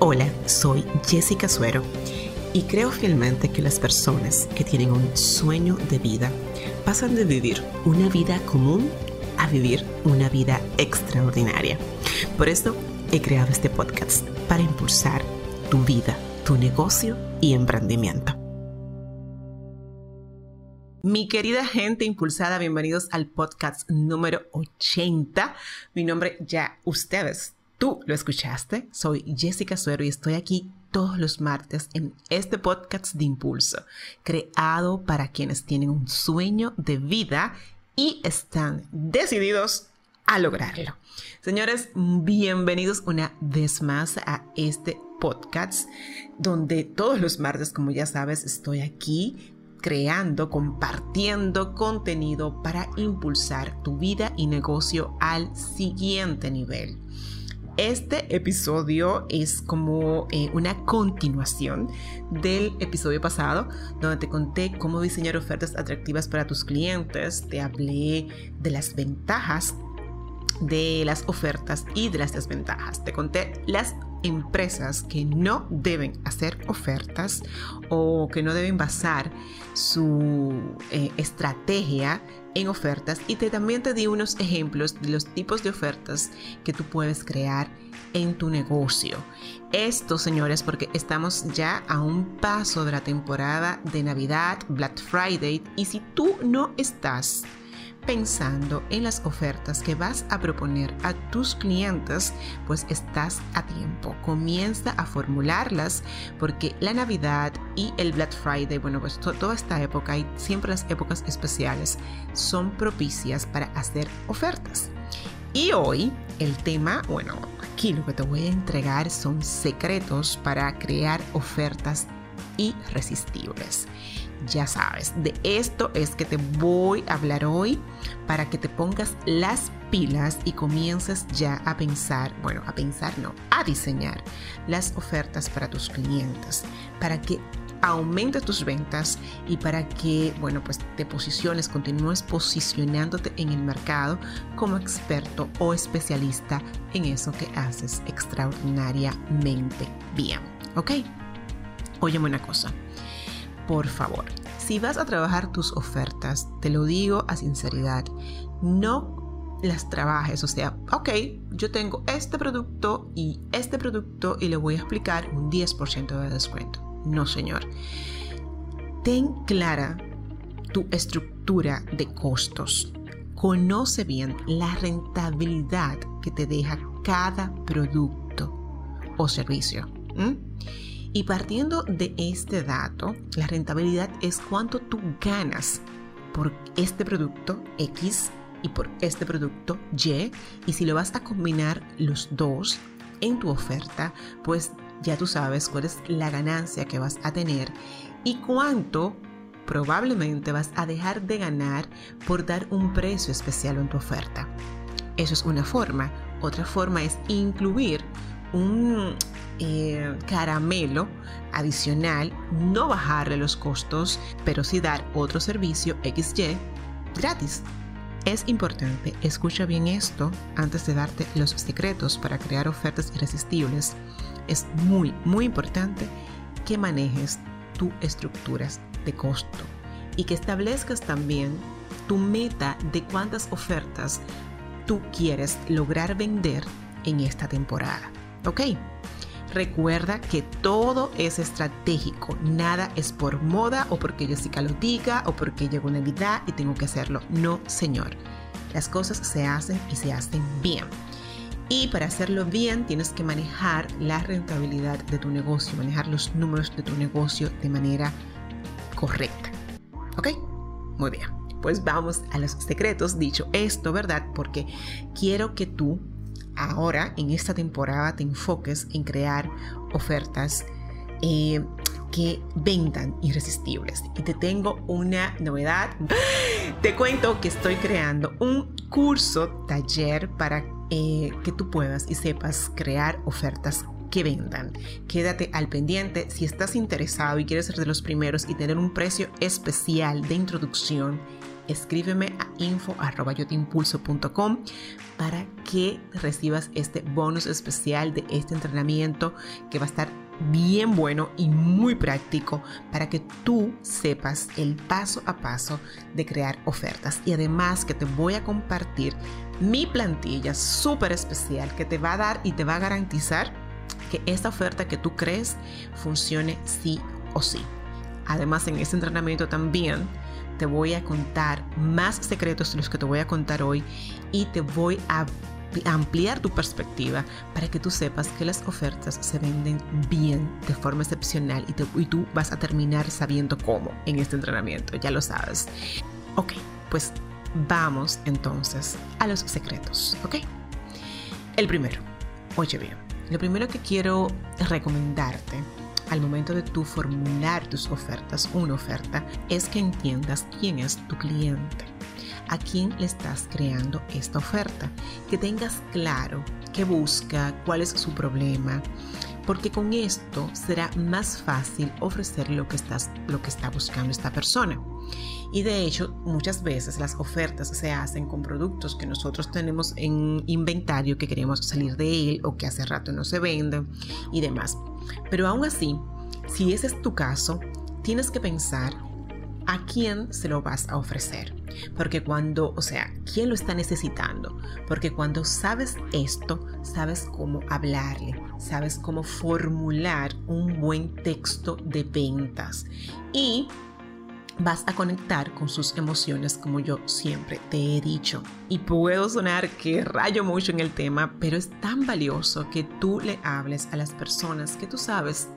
Hola, soy Jessica Suero y creo fielmente que las personas que tienen un sueño de vida pasan de vivir una vida común a vivir una vida extraordinaria. Por eso he creado este podcast para impulsar tu vida, tu negocio y emprendimiento. Mi querida gente impulsada, bienvenidos al podcast número 80. Mi nombre ya ustedes Tú lo escuchaste, soy Jessica Suero y estoy aquí todos los martes en este podcast de impulso, creado para quienes tienen un sueño de vida y están decididos a lograrlo. Señores, bienvenidos una vez más a este podcast donde todos los martes, como ya sabes, estoy aquí creando, compartiendo contenido para impulsar tu vida y negocio al siguiente nivel. Este episodio es como eh, una continuación del episodio pasado, donde te conté cómo diseñar ofertas atractivas para tus clientes, te hablé de las ventajas de las ofertas y de las desventajas. Te conté las empresas que no deben hacer ofertas o que no deben basar su eh, estrategia en ofertas y te, también te di unos ejemplos de los tipos de ofertas que tú puedes crear en tu negocio. Esto, señores, porque estamos ya a un paso de la temporada de Navidad, Black Friday, y si tú no estás pensando en las ofertas que vas a proponer a tus clientes, pues estás a tiempo. Comienza a formularlas porque la Navidad y el Black Friday, bueno, pues toda esta época y siempre las épocas especiales son propicias para hacer ofertas. Y hoy el tema, bueno, aquí lo que te voy a entregar son secretos para crear ofertas irresistibles ya sabes, de esto es que te voy a hablar hoy para que te pongas las pilas y comiences ya a pensar, bueno, a pensar no, a diseñar las ofertas para tus clientes, para que aumentes tus ventas y para que, bueno, pues te posiciones, continúes posicionándote en el mercado como experto o especialista en eso que haces extraordinariamente bien, ¿ok? Óyeme una cosa por favor, si vas a trabajar tus ofertas, te lo digo a sinceridad, no las trabajes, o sea, ok, yo tengo este producto y este producto y le voy a explicar un 10% de descuento. No, señor. Ten clara tu estructura de costos. Conoce bien la rentabilidad que te deja cada producto o servicio. Y partiendo de este dato, la rentabilidad es cuánto tú ganas por este producto X y por este producto Y. Y si lo vas a combinar los dos en tu oferta, pues ya tú sabes cuál es la ganancia que vas a tener y cuánto probablemente vas a dejar de ganar por dar un precio especial en tu oferta. Eso es una forma. Otra forma es incluir un eh, caramelo adicional, no bajarle los costos, pero sí dar otro servicio XY gratis. Es importante, escucha bien esto antes de darte los secretos para crear ofertas irresistibles. Es muy, muy importante que manejes tus estructuras de costo y que establezcas también tu meta de cuántas ofertas tú quieres lograr vender en esta temporada. ¿Ok? Recuerda que todo es estratégico, nada es por moda o porque Jessica lo diga o porque llegó Navidad y tengo que hacerlo. No, señor. Las cosas se hacen y se hacen bien. Y para hacerlo bien tienes que manejar la rentabilidad de tu negocio, manejar los números de tu negocio de manera correcta. ¿Ok? Muy bien. Pues vamos a los secretos. Dicho esto, ¿verdad? Porque quiero que tú ahora en esta temporada te enfoques en crear ofertas eh, que vendan irresistibles. Y te tengo una novedad. Te cuento que estoy creando un curso taller para eh, que tú puedas y sepas crear ofertas que vendan. Quédate al pendiente si estás interesado y quieres ser de los primeros y tener un precio especial de introducción escríbeme a info.yotimpulso.com para que recibas este bonus especial de este entrenamiento que va a estar bien bueno y muy práctico para que tú sepas el paso a paso de crear ofertas. Y además que te voy a compartir mi plantilla súper especial que te va a dar y te va a garantizar que esta oferta que tú crees funcione sí o sí. Además, en este entrenamiento también te voy a contar más secretos de los que te voy a contar hoy y te voy a ampliar tu perspectiva para que tú sepas que las ofertas se venden bien de forma excepcional y, tú vas a terminar sabiendo cómo en este entrenamiento, ya lo sabes. Ok, pues vamos entonces a los secretos, ¿ok? El primero, oye bien, lo primero que quiero recomendarte al momento de tu formular tus ofertas, una oferta, es que entiendas quién es tu cliente, a quién le estás creando esta oferta, que tengas claro qué busca, cuál es su problema, porque con esto será más fácil ofrecer lo que está buscando esta persona. Y de hecho, muchas veces las ofertas se hacen con productos que nosotros tenemos en inventario que queremos salir de él o que hace rato no se venden y demás. Pero aún así, si ese es tu caso, tienes que pensar a quién se lo vas a ofrecer. Porque cuando, o sea, ¿quién lo está necesitando? Porque cuando sabes esto, sabes cómo hablarle, sabes cómo formular un buen texto de ventas. Y vas a conectar con sus emociones como yo siempre te he dicho. Y puedo sonar que rayo mucho en el tema, pero es tan valioso que tú le hables a las personas que tú sabes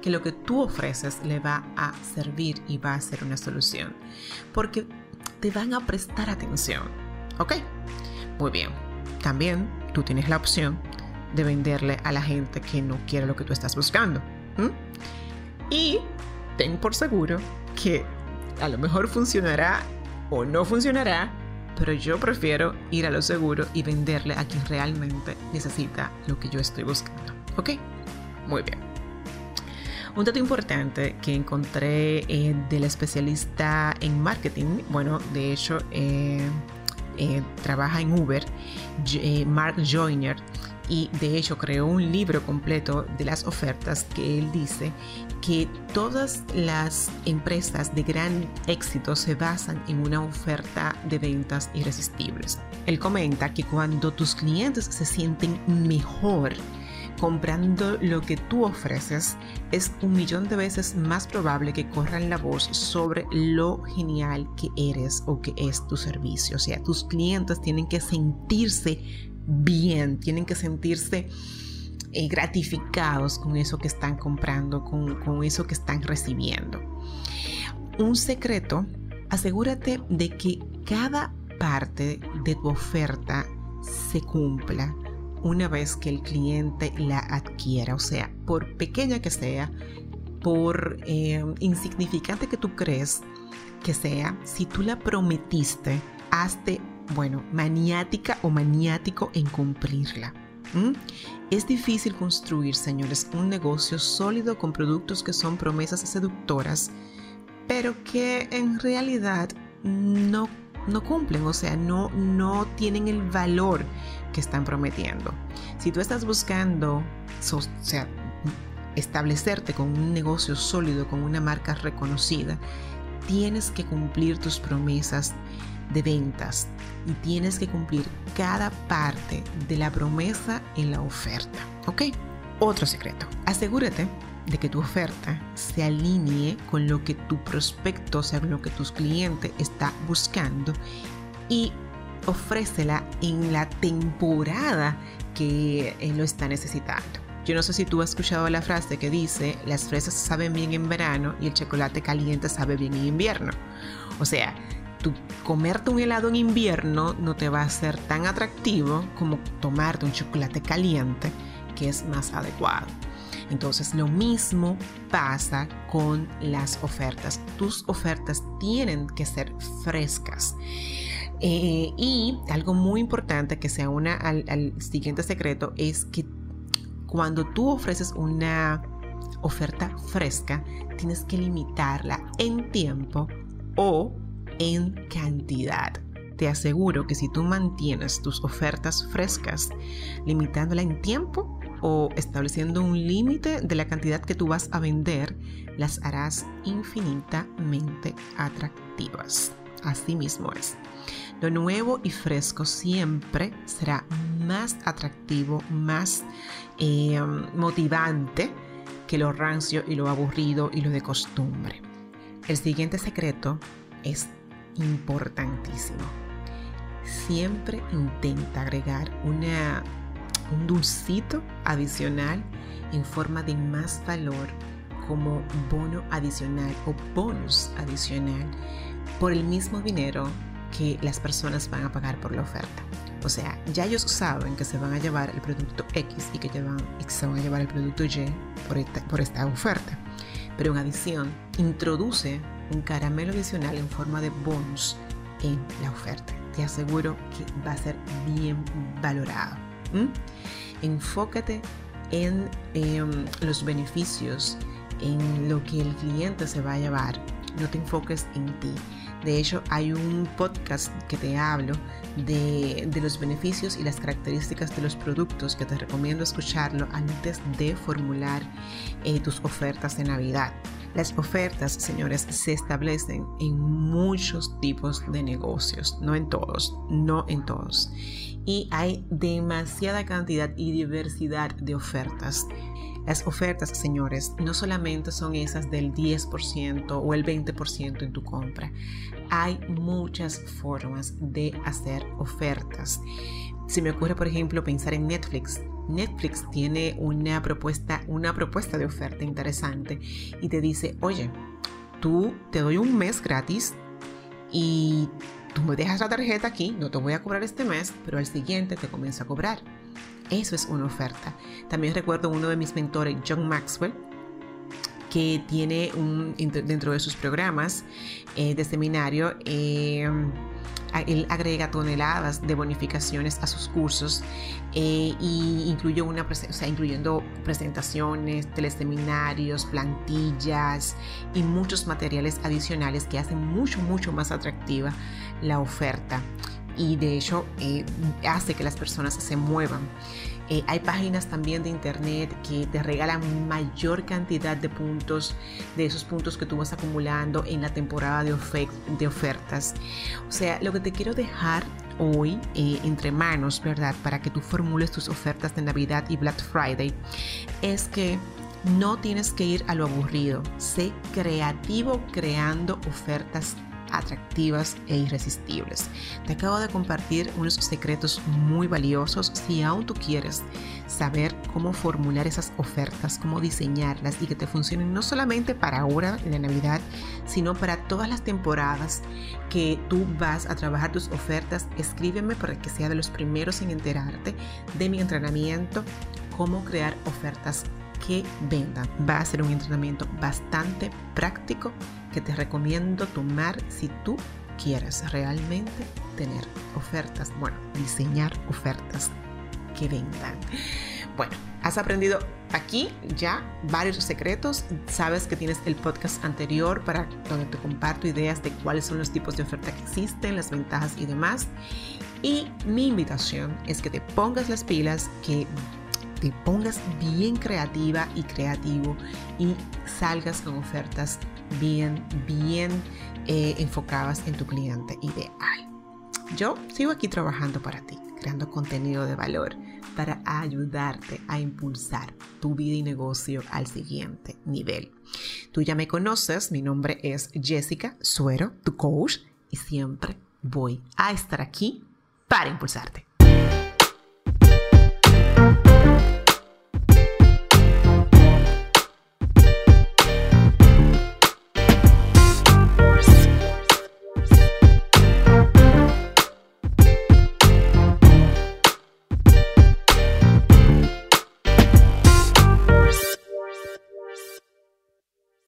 que lo que tú ofreces le va a servir y va a ser una solución. Porque te van a prestar atención. ¿Ok? Muy bien. También tú tienes la opción de venderle a la gente que no quiere lo que tú estás buscando. Y ten por seguro que a lo mejor funcionará o no funcionará, pero yo prefiero ir a lo seguro y venderle a quien realmente necesita lo que yo estoy buscando. ¿Ok? Muy bien. Un dato importante que encontré eh, del especialista en marketing, bueno, de hecho, eh, eh, trabaja en Uber, Mark Joyner, y de hecho creó un libro completo de las ofertas que él dice que todas las empresas de gran éxito se basan en una oferta de ventas irresistibles. Él comenta que cuando tus clientes se sienten mejor comprando lo que tú ofreces, es un millón de veces más probable que corran la voz sobre lo genial que eres o que es tu servicio. O sea, tus clientes tienen que sentirse bien, tienen que sentirse eh, gratificados con eso que están comprando, con, con eso que están recibiendo. Un secreto, asegúrate de que cada parte de tu oferta se cumpla una vez que el cliente la adquiera, o sea, por pequeña que sea, por eh, insignificante que tú crees que sea, si tú la prometiste, hazte bueno, maniática o maniático en cumplirla. Es difícil construir, señores, un negocio sólido con productos que son promesas seductoras, pero que en realidad no, no cumplen, o sea, no, no tienen el valor que están prometiendo. Si tú estás buscando, o sea, establecerte con un negocio sólido, con una marca reconocida, tienes que cumplir tus promesas de ventas y tienes que cumplir cada parte de la promesa en la oferta. ¿Ok? Otro secreto. Asegúrate de que tu oferta se alinee con lo que tu prospecto, o sea, lo que tus clientes está buscando y ofrécela en la temporada que lo está necesitando. Yo no sé si tú has escuchado la frase que dice, las fresas saben bien en verano y el chocolate caliente sabe bien en invierno. O sea, comerte un helado en invierno no te va a ser tan atractivo como tomarte un chocolate caliente, que es más adecuado. Entonces lo mismo pasa con las ofertas. Tus ofertas tienen que ser frescas. Eh, y algo muy importante que se una al, al siguiente secreto es que cuando tú ofreces una oferta fresca, tienes que limitarla en tiempo o en cantidad. Te aseguro que si tú mantienes tus ofertas frescas, limitándola en tiempo o estableciendo un límite de la cantidad que tú vas a vender, las harás infinitamente atractivas. Así mismo es. Lo nuevo y fresco siempre será más atractivo, más eh, motivante que lo rancio y lo aburrido y lo de costumbre. El siguiente secreto es importantísimo. Siempre intenta agregar una, un dulcito adicional en forma de más valor como bono adicional o bonus adicional por el mismo dinero que las personas van a pagar por la oferta. O sea, ya ellos saben que se van a llevar el producto X y que, llevan, se van a llevar el producto Y por esta, por esta oferta. Pero en adición, introduce un caramelo adicional en forma de bonus en la oferta. Te aseguro que va a ser bien valorado. Enfócate en em, los beneficios, en lo que el cliente se va a llevar. No te enfoques en ti. De hecho, hay un podcast que te hablo de, los beneficios y las características de los productos que te recomiendo escucharlo antes de formular eh, tus ofertas de Navidad. Las ofertas, señores, se establecen en muchos tipos de negocios, no en todos, no en todos. Y hay demasiada cantidad y diversidad de ofertas. Las ofertas, señores, no solamente son esas del 10% o el 20% en tu compra. Hay muchas formas de hacer ofertas. Si me ocurre, por ejemplo, pensar en Netflix. Netflix tiene una propuesta, una propuesta de oferta interesante y te dice, oye, tú te doy un mes gratis y tú me dejas la tarjeta aquí, no te voy a cobrar este mes, pero al siguiente te comienzo a cobrar. Eso es una oferta. También recuerdo uno de mis mentores, John Maxwell, que tiene un, dentro de sus programas eh, de seminario, eh, él agrega toneladas de bonificaciones a sus cursos e incluye una, o sea, incluyendo presentaciones, teleseminarios, plantillas y muchos materiales adicionales que hacen mucho, mucho más atractiva la oferta y de hecho eh, hace que las personas se muevan. Eh, hay páginas también de internet que te regalan mayor cantidad de puntos, de esos puntos que tú vas acumulando en la temporada de, ofertas. O sea, lo que te quiero dejar hoy eh, entre manos, ¿verdad? Para que tú formules tus ofertas de Navidad y Black Friday, es que no tienes que ir a lo aburrido. Sé creativo creando ofertas atractivas e irresistibles. Te acabo de compartir unos secretos muy valiosos si aún tú quieres saber cómo formular esas ofertas, cómo diseñarlas y que te funcionen no solamente para ahora en la Navidad, sino para todas las temporadas que tú vas a trabajar tus ofertas. Escríbeme para que sea de los primeros en enterarte de mi entrenamiento, cómo crear ofertas que vendan. Va a ser un entrenamiento bastante práctico que te recomiendo tomar si tú quieres realmente tener ofertas, bueno, diseñar ofertas que vendan. Bueno, has aprendido aquí ya varios secretos. Sabes que tienes el podcast anterior para donde te comparto ideas de cuáles son los tipos de oferta que existen, las ventajas y demás. Y mi invitación es que te pongas las pilas, que te pongas bien creativa y creativo y salgas con ofertas bien, bien eh, enfocadas en tu cliente ideal. Yo sigo aquí trabajando para ti, creando contenido de valor para ayudarte a impulsar tu vida y negocio al siguiente nivel. Tú ya me conoces, mi nombre es Jessica Suero, tu coach, y siempre voy a estar aquí para impulsarte.